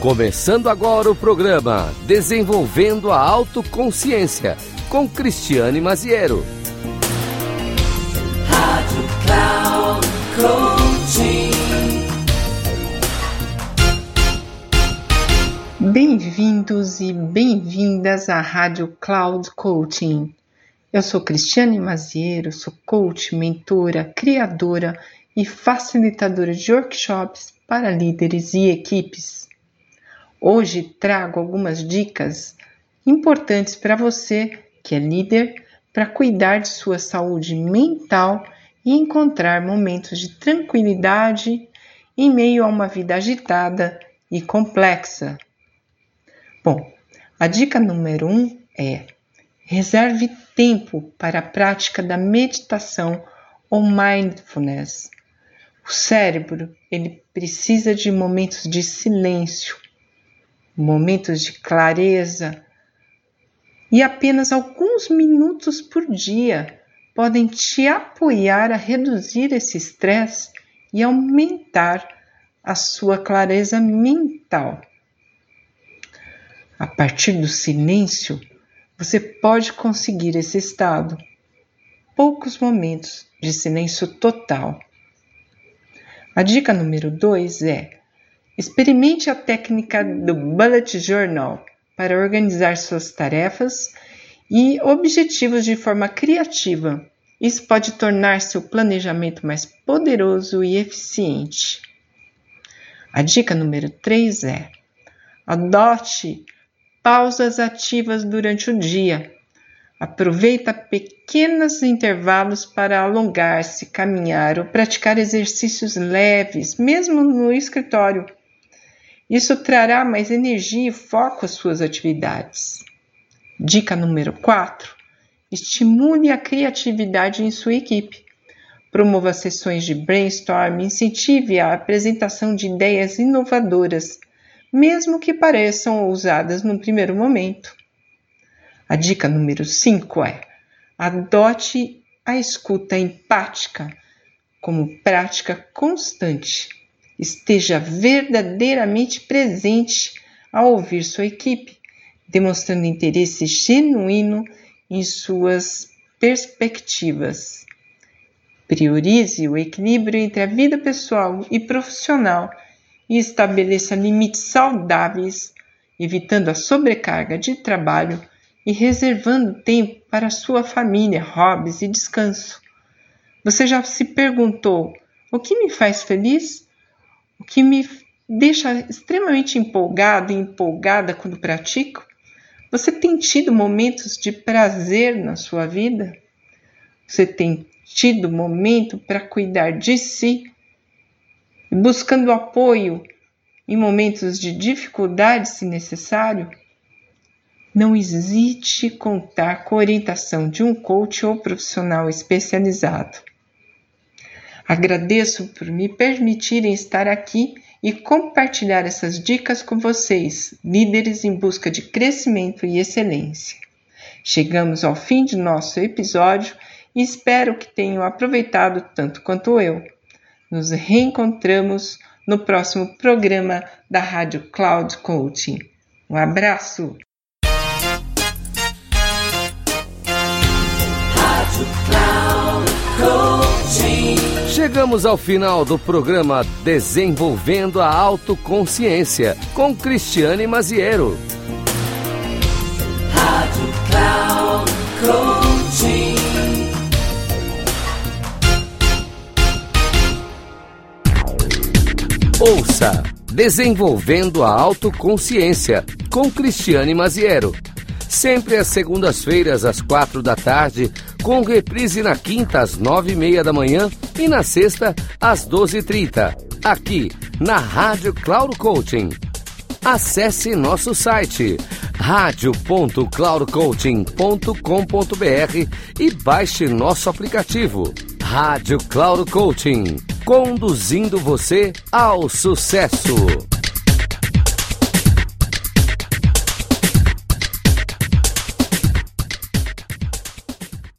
Começando agora o programa Desenvolvendo a Autoconsciência com Cristiane Maziero. Rádio Cloud Coaching. Bem-vindos e bem-vindas à Rádio Cloud Coaching. Eu sou Cristiane Maziero, sou coach, mentora, criadora e facilitadora de workshops para líderes e equipes. Hoje trago algumas dicas importantes para você que é líder para cuidar de sua saúde mental e encontrar momentos de tranquilidade em meio a uma vida agitada e complexa. Bom, a dica número um é reserve tempo para a prática da meditação ou mindfulness o cérebro, ele precisa de momentos de silêncio, momentos de clareza, e apenas alguns minutos por dia podem te apoiar a reduzir esse estresse e aumentar a sua clareza mental. A partir do silêncio, você pode conseguir esse estado. Poucos momentos de silêncio total a dica número 2 é: experimente a técnica do Bullet Journal para organizar suas tarefas e objetivos de forma criativa. Isso pode tornar seu planejamento mais poderoso e eficiente. A dica número 3 é: adote pausas ativas durante o dia Aproveita pequenos intervalos para alongar-se, caminhar ou praticar exercícios leves, mesmo no escritório. Isso trará mais energia e foco às suas atividades. Dica número 4: estimule a criatividade em sua equipe. Promova sessões de brainstorming, incentive a apresentação de ideias inovadoras, mesmo que pareçam ousadas no primeiro momento. A dica número 5 é: adote a escuta empática como prática constante. Esteja verdadeiramente presente ao ouvir sua equipe, demonstrando interesse genuíno em suas perspectivas. Priorize o equilíbrio entre a vida pessoal e profissional e estabeleça limites saudáveis, evitando a sobrecarga de trabalho e reservando tempo para sua família, hobbies e descanso. Você já se perguntou o que me faz feliz? O que me deixa extremamente empolgado e empolgada quando pratico? Você tem tido momentos de prazer na sua vida? Você tem tido momento para cuidar de si, buscando apoio em momentos de dificuldade, se necessário? Não hesite contar com a orientação de um coach ou profissional especializado. Agradeço por me permitirem estar aqui e compartilhar essas dicas com vocês, líderes em busca de crescimento e excelência. Chegamos ao fim de nosso episódio e espero que tenham aproveitado tanto quanto eu. Nos reencontramos no próximo programa da Rádio Cloud Coaching. Um abraço! Chegamos ao final do programa Desenvolvendo a Autoconsciência com Cristiane Maziero. Rádio Cloud Coaching. Ouça Desenvolvendo a Autoconsciência com Cristiane Maziero sempre às segundas-feiras, às quatro da tarde, com reprise na quinta, às nove e meia da manhã e na sexta, às doze e trinta, aqui na Rádio Cloud Coaching. Acesse nosso site radio.cloudcoaching.com.br e baixe nosso aplicativo Rádio Cloud Coaching, conduzindo você ao sucesso.